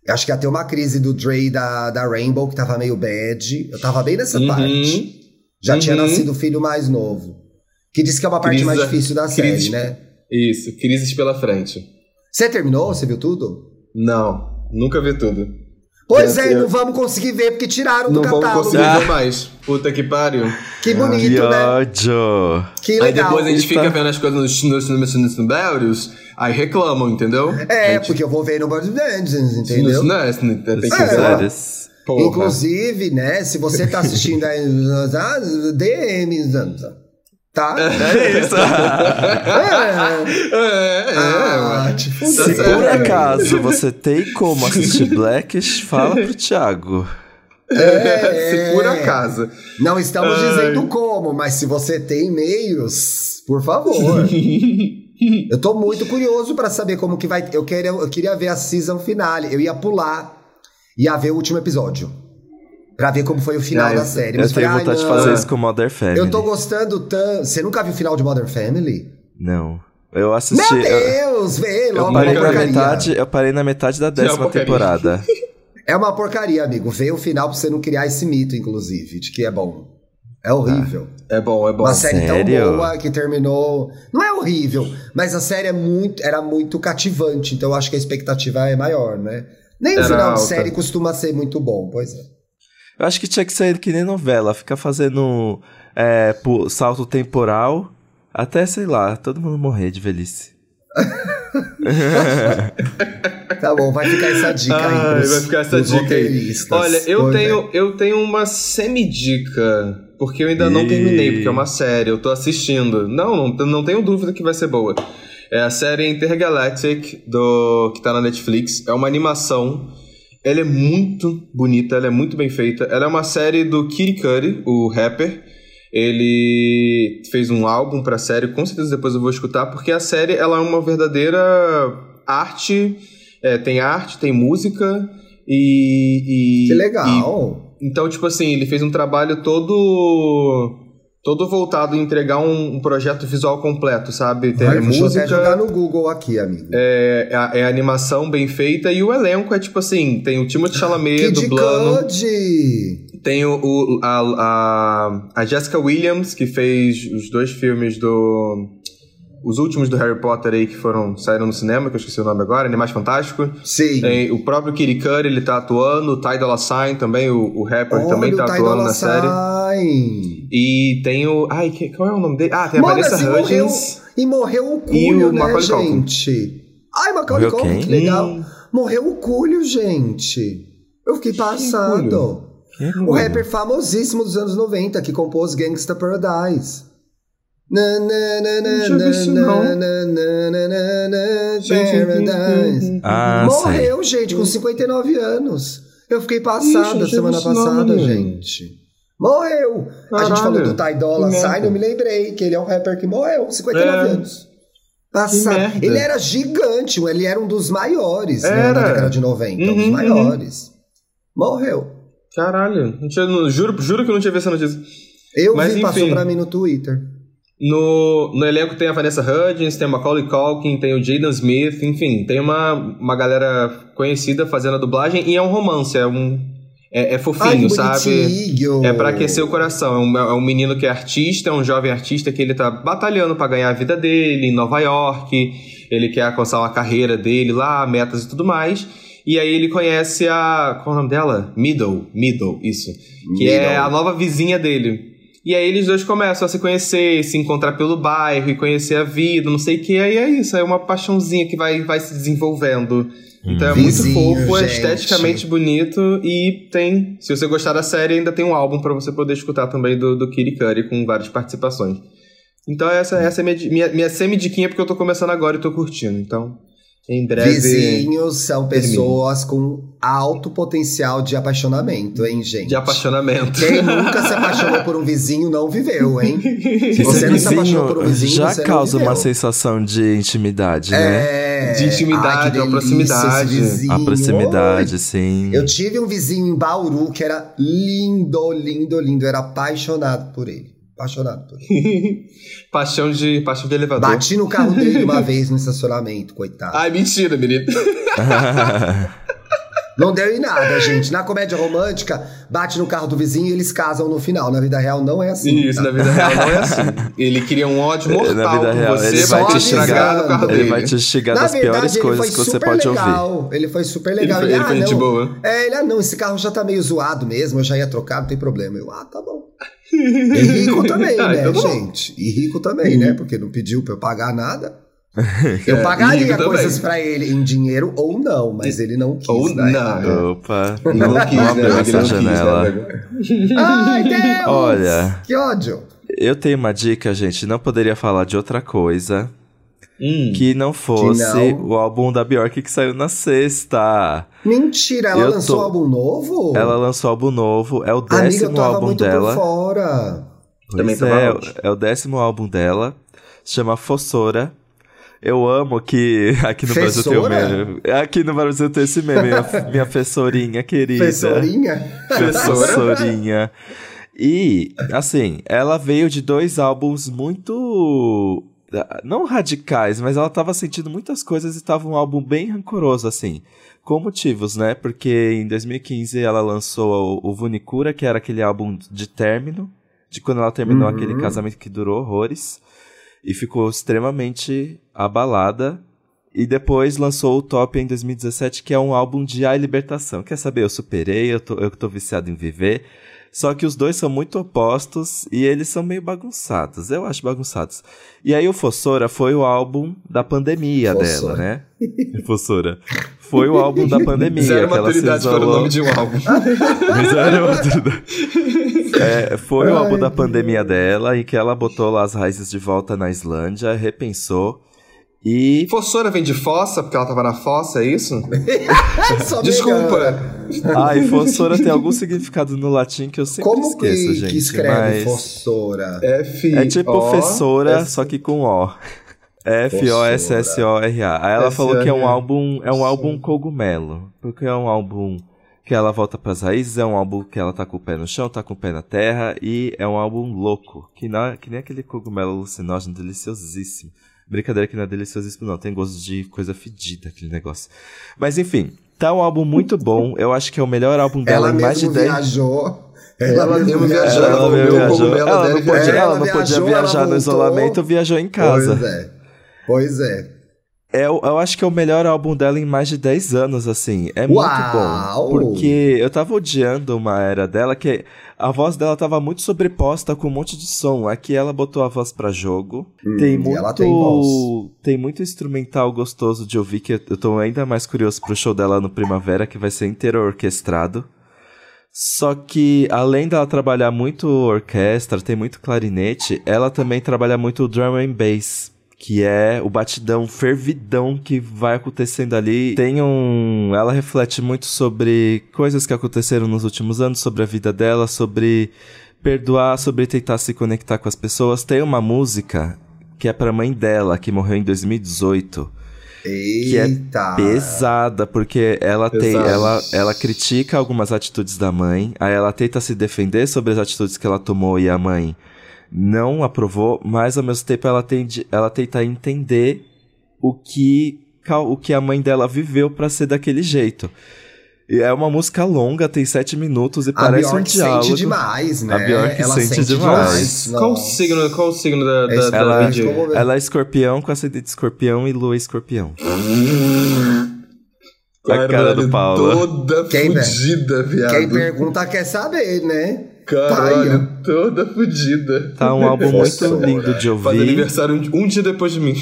Acho que ia ter uma crise do Dre da, da Rainbow, que tava meio bad. Eu tava bem nessa Uhum. parte. Já tinha Uhum. nascido o filho mais novo. Que diz que é uma parte mais difícil da série, né? Isso, crises pela frente. Você terminou? Você viu tudo? Não, nunca vi tudo. Pois é, não vamos conseguir ver porque tiraram Não do vamos catálogo. conseguir Ah. ver mais. Puta que pariu. Que Que bonito, né? ódio. Que Aí legal. depois a gente fica vendo as coisas nos, nos Nubérios, aí reclamam, entendeu? É, Gente, porque eu vou ver no Bird Dungeons, nos- entendeu? Não, é, tem que É. ver. Porra. Inclusive, né, se você tá assistindo aí, ah, DMs, tá? É isso. É. É, é, Ah, te Tá Se certo. por acaso você tem como assistir Blackish, fala pro Thiago. É. Se por acaso. Não estamos Ai. dizendo como, mas se você tem meios, por favor. eu tô muito curioso pra saber como que vai. Eu queria, eu queria ver a season finale. Eu ia pular, ia ver o último episódio. Pra ver como foi o final Ah, eu- da série. Eu Mas tenho vontade "Ai, de fazer isso com Mother Family. Eu tô gostando tanto. Você nunca viu o final de Modern Family? Não. Eu assisti. Meu eu, Deus, vê, eu logo parei uma na metade. Eu parei na metade da é décima porcaria. temporada. É uma porcaria, amigo. Vê o final pra você não criar esse mito, inclusive, de que é bom. É horrível. É bom, é bom. Uma série Sério? tão boa que terminou. Não é horrível, mas a série é muito, era muito cativante, então eu acho que a expectativa é maior, né? Nem o final de alta. série costuma ser muito bom, pois é. Eu acho que tinha que ser que nem novela, ficar fazendo é, salto temporal até, sei lá, todo mundo morrer de velhice. Tá bom, vai ficar essa dica aí. Ai, pros- vai ficar essa dica aí. Olha, eu Pois é. tenho, eu tenho uma semi-dica, porque eu ainda não Ih. terminei, porque é uma série, eu tô assistindo. Não, não, não tenho dúvida que vai ser boa. É a série Intergalactic, do, que tá na Netflix. É uma animação. Ela é muito bonita, ela é muito bem feita. Ela é uma série do Kid Cudi, o rapper. Ele fez um álbum pra série, com certeza depois eu vou escutar, porque a série ela é uma verdadeira arte. é, tem arte, tem música e. e Que e- legal. então, tipo assim, ele fez um trabalho todo. Todo voltado em entregar um, um projeto visual completo, sabe? Tem Ai, a deixa eu até jogar música. no Google aqui, amigo. É, é é animação bem feita e o elenco é tipo assim: tem o Timothée Chalamet Kid dublando, Cudi! tem o, o- a, a, a Jessica Williams, que fez os dois filmes do. Os últimos do Harry Potter aí que foram saíram no cinema, que eu esqueci o nome agora, Animais Fantásticos. Sim. Tem o próprio Kid Cudi, ele tá atuando, o Ty Dolla Sign também, o, o rapper, Olha também o tá Ty atuando Dolla na série. E tem o. Ai, que- qual é o nome dele? Ah, tem a Mano, Vanessa morreu, Hudgens. e morreu o E Cúlio, o né, Macaulay Culkin. gente? Ai, Macaulay Culkin, que legal. Hum. Morreu o Cúlio, gente. Eu fiquei passado. O rapper famosíssimo dos anos 90 que compôs Gangsta Paradise. Na, na, na, na, Não Paradise. Ah, sei. Morreu, gente, com 59 anos. Eu fiquei passada Ixi, semana passada, nome. gente. Morreu. A gente falou do Ty Dolla. Sign, eu me lembrei que ele é um rapper que morreu, com 59 É. anos. Passado. Ele era gigante, ele era um dos maiores né, Era. na década de 90, um Uhum, dos uhum. maiores. Morreu. Caralho, não tinha, não- juro, juro que eu não tinha visto essa notícia. Eu Mas, vi, passou pra mim no Twitter. No, no elenco tem a Vanessa Hudgens, tem o Macaulay Culkin, tem o Jaden Smith, enfim, tem uma, uma galera conhecida fazendo a dublagem e é um romance, é um. É, é Ai, fofinho, que sabe? É pra aquecer o coração. É um, é um menino que é artista, é um jovem artista que ele tá batalhando pra ganhar a vida dele em Nova York. Ele quer alcançar uma carreira dele lá, metas e tudo mais. E aí ele conhece a. Qual é o nome dela? Middle. Middle, isso. Que é Middle. a nova vizinha dele. E aí eles dois começam a se conhecer, se encontrar pelo bairro e conhecer a vida, não sei o que. Aí é isso, é uma paixãozinha que vai, vai se desenvolvendo. Então é Vizinho, muito fofo, é esteticamente bonito e tem. Se você gostar da série, ainda tem um álbum pra você poder escutar também do, do Kid Cudi com várias participações. Então essa, essa é minha, minha, minha semi-diquinha porque eu tô começando agora e tô curtindo. Então, em breve. Vizinhos são termine. pessoas com alto potencial de apaixonamento, hein, gente? De apaixonamento. Quem nunca se apaixonou por um vizinho não viveu, hein? Esse Você não se apaixonou por um vizinho, já causa uma sensação de intimidade, né? É. De intimidade, Ai, proximidade. delícia vizinho. A proximidade, Oi. sim. Eu tive um vizinho em Bauru que era lindo, lindo, lindo. Eu era apaixonado por ele. Apaixonado por ele. paixão, de, paixão de elevador. Bati no carro dele uma vez no estacionamento, coitado. Ai, mentira, menino. Não deu em nada, gente. Na comédia romântica, bate no carro do vizinho e eles casam no final. Na vida real não é assim. Isso, tá? na vida real não é assim. Ele queria um ódio mortal Na vida por real, você, ele vai te xingar, no carro Ele dele. vai te xingar das piores verdade, ele coisas foi que você pode ouvir. legal. Ele foi super Ele legal. foi- Ele, ele foi ah, gente não. boa. É, ele, ah, não, esse carro já tá meio zoado mesmo, eu já ia trocar, não tem problema. Eu, ah, tá bom. E rico também, Ah, né, então tá gente? E rico também, né? Porque não pediu pra eu pagar nada. Eu É, pagaria coisas pra ele em dinheiro ou não, mas ele não quis. Ou né? não. Opa, Não quis, não né? Ele não essa quis, janela. né, velho? Ai, Deus! Olha. Que ódio. Eu tenho uma dica, gente. Não poderia falar de outra coisa Hum. que não fosse não? o álbum da Bjork que saiu na sexta. Mentira, ela Eu lançou tô- álbum novo? Ela lançou álbum novo, é o Amiga, eu décimo tava álbum muito dela. por fora. Também Pois tava é, out. é o décimo álbum dela. Se chama Fossora. Eu amo que aqui no Brasil tem o Fessora? meme. Aqui no Brasil tem esse meme, minha, minha fessorinha querida. Professorinha? Professorinha. E, assim, ela veio de dois álbuns muito. Não radicais, mas ela tava sentindo muitas coisas e tava um álbum bem rancoroso, assim. Com motivos, né? Porque em 2015 ela lançou o, o Vunicura, que era aquele álbum de término, de quando ela terminou Uhum. aquele casamento que durou horrores e ficou extremamente abalada. E depois lançou o Top em 2017, que é um álbum de ai libertação. Quer saber? Eu superei, eu tô, eu tô viciado em viver. Só que os dois são muito opostos e eles são meio bagunçados. Eu acho bagunçados. E aí o Fossora foi o álbum da pandemia Fossora. dela, né? Fossora. Foi o álbum da pandemia. Zero que ela se maturidade para o isolou. nome de um álbum. Zero maturidade. É, foi o álbum da pandemia dela, em que ela botou lá as raízes de volta na Islândia, repensou. E Fossora vem de fossa, porque ela tava na fossa, é isso? Desculpa. Ah, e fossora tem algum significado no latim que eu sempre Como esqueço, que, gente. que escreve mas fossora? F. É tipo O, professora, S- só que com O. F-O-S-S-O-R-A. Aí ela falou que é um álbum, é um álbum cogumelo. Porque é um álbum que ela volta pras raízes, é um álbum que ela tá com o pé no chão, tá com o pé na terra, e é um álbum louco, que, não, que nem aquele cogumelo alucinógeno deliciosíssimo. Brincadeira que não é deliciosíssimo, não, tem gosto de coisa fedida aquele negócio. Mas enfim, tá um álbum muito bom, eu acho que é o melhor álbum dela Ela em mais de mesmo 10 viajou. Ela mesmo viajou, ela, ela não comeu o viajou. cogumelo Ela não podia, ela não Ela podia viajou, ela viajar no isolamento, viajou em casa. Pois é. Pois é. É, eu, eu acho que é o melhor álbum dela em mais de 10 anos, assim. É muito Uau! bom. Porque eu tava odiando uma era dela que a voz dela tava muito sobreposta com um monte de som. Aqui ela botou a voz pra jogo. Hum, tem muito. ela tem voz. tem muito instrumental gostoso de ouvir, que eu tô ainda mais curioso pro show dela no Primavera, que vai ser inteiro orquestrado. Só que, além dela trabalhar muito orquestra, tem muito clarinete, ela também trabalha muito o drum and bass, que é o batidão fervidão que vai acontecendo ali. Tem um. Ela reflete muito sobre coisas que aconteceram nos últimos anos, sobre a vida dela, sobre perdoar, sobre tentar se conectar com as pessoas. Tem uma música que é pra mãe dela, que morreu em 2018 é Eita. pesada, porque ela tem, ela, ela critica algumas atitudes da mãe, aí ela tenta se defender sobre as atitudes que ela tomou e a mãe não aprovou, mas ao mesmo tempo ela, tende, ela tenta entender o que, o que a mãe dela viveu pra ser daquele jeito. E é uma música longa, tem sete minutos e A parece um Bjork diálogo. sente demais, né? A Bjork ela sente sente demais. Qual o signo, qual o signo da, da, Esse da ela- Ela é escorpião com ascendente escorpião e lua escorpião. A cara do Paulo. Toda Quem, fudida, viado. Quem pergunta quer saber, né? Caralho, Tá toda fudida. Tá um álbum muito lindo de Faz ouvir. aniversário um, um dia depois de mim.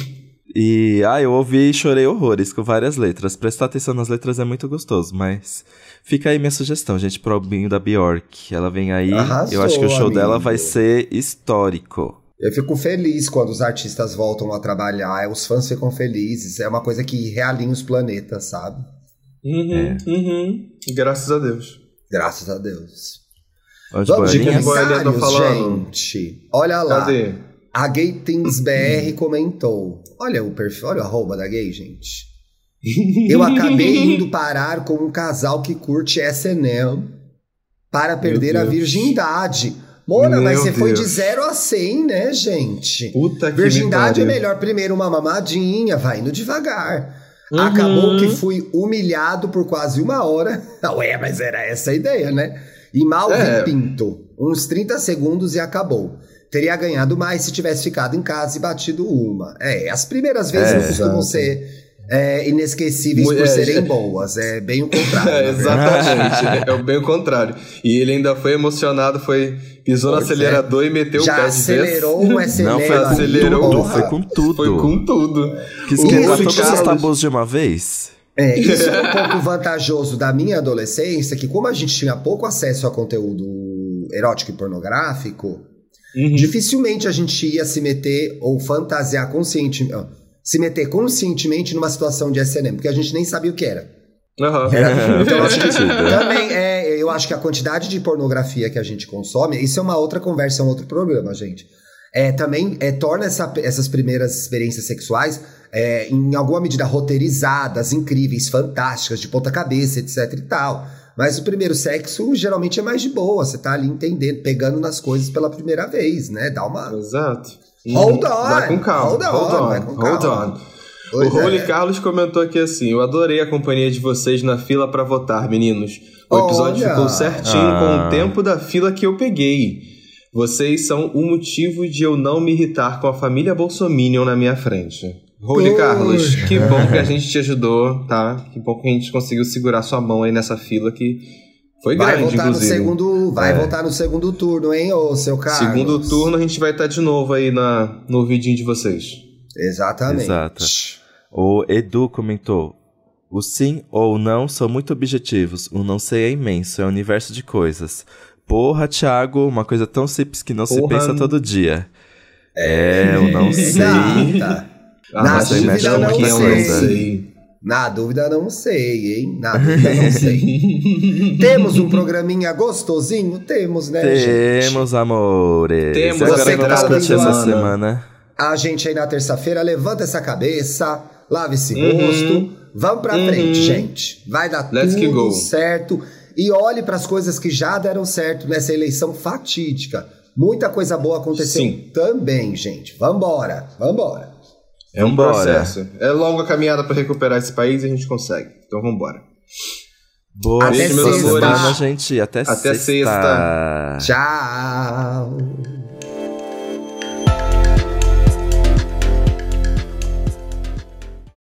E, ah, eu ouvi e chorei horrores com várias letras. Prestar atenção nas letras é muito gostoso, mas fica aí minha sugestão, gente, pro albinho da Bjork. Ela vem aí, Arrasou, eu acho que o show amigo. dela vai ser histórico. Eu fico feliz quando os artistas voltam a trabalhar, os fãs ficam felizes. É uma coisa que realinha os planetas, sabe? Uhum, É. uhum. Graças a Deus. Graças a Deus. Onde Vamos de comentários, falando. gente. Olha lá. Cadê? A Gay Things BR comentou. Olha o perfil, olha o arroba da gay, gente. Eu acabei indo parar com um casal que curte SNL para perder a Deus. virgindade. Mona, mas Meu você foi de Deus. 0 a 100, né, gente? Puta que Virgindade me é melhor primeiro uma mamadinha, vai indo devagar. Uhum. Acabou que fui humilhado por quase uma hora. Ué, mas era essa a ideia, né? E mal É. vi pinto. Uns 30 segundos e acabou. Teria ganhado mais se tivesse ficado em casa e batido uma. É, as primeiras vezes É, não costumam ser é, inesquecíveis Mu- por é, serem já- boas. É bem o contrário. É, exatamente. é o bem o contrário. E ele ainda foi emocionado, foi pisou no Pois é. acelerador e meteu o Já pé de acelerou vez. um SNL. Não, foi acelerou, tudo, foi com tudo. Foi com tudo. Quis O quebrar todos os Carlos. tabus de uma vez. É, isso é um pouco vantajoso da minha adolescência, que como a gente tinha pouco acesso a conteúdo erótico e pornográfico, Uhum. dificilmente a gente ia se meter ou fantasiar conscientemente, se meter conscientemente numa situação de SNM, porque a gente nem sabia o que era. Aham. Então, eu acho que Sentido. também é, eu acho que a quantidade de pornografia que a gente consome, isso é uma outra conversa, é um outro programa, gente. É, também é, torna essa- essas primeiras experiências sexuais, é, em alguma medida, roteirizadas, incríveis, fantásticas, de ponta cabeça, etc e tal. Mas o primeiro sexo geralmente é mais de boa, você tá ali entendendo, pegando nas coisas pela primeira vez, né? Dá uma. Exato. Hold on, Vai com calma. hold on, Hold on. vai com Hold calma. on. Pois o Rony é. Carlos comentou aqui assim: Eu adorei a companhia de vocês na fila pra votar, meninos. O episódio Olha. ficou certinho Ah. com o tempo da fila que eu peguei. Vocês são o motivo de eu não me irritar com a família Bolsominion na minha frente. Rony Carlos, que bom que a gente te ajudou, tá? Que bom que a gente conseguiu segurar sua mão aí nessa fila que foi vai grande, voltar inclusive. No segundo, vai é. voltar no segundo turno, hein, ô seu Carlos? Segundo turno a gente vai estar de novo aí na, no vidinho de vocês. Exatamente. Exato. O Edu comentou: o sim ou o não são muito objetivos. O não sei é imenso, é um universo de coisas. Porra, Thiago, uma coisa tão simples que não Porra. se pensa todo dia. É, eu não sei. Ah, Na dúvida não sei. sei. Na dúvida não sei, hein? Na dúvida não sei. Temos um programinha gostosinho? Temos, né, Temos, gente? Temos, amores. Temos. Você que tá essa semana. A gente aí na terça-feira, levanta essa cabeça, lava esse uhum. rosto. Vamos pra uhum. frente, gente. Vai dar Let's tudo certo. E olhe para as coisas que já deram certo nessa eleição fatídica. Muita coisa boa aconteceu Sim. também, gente. Vambora, vambora. É um vambora. processo. É longa caminhada para recuperar esse país e a gente consegue. Então vambora. Boa Até Beijo, meus amores. gente. Até, Até sexta. sexta. Tchau.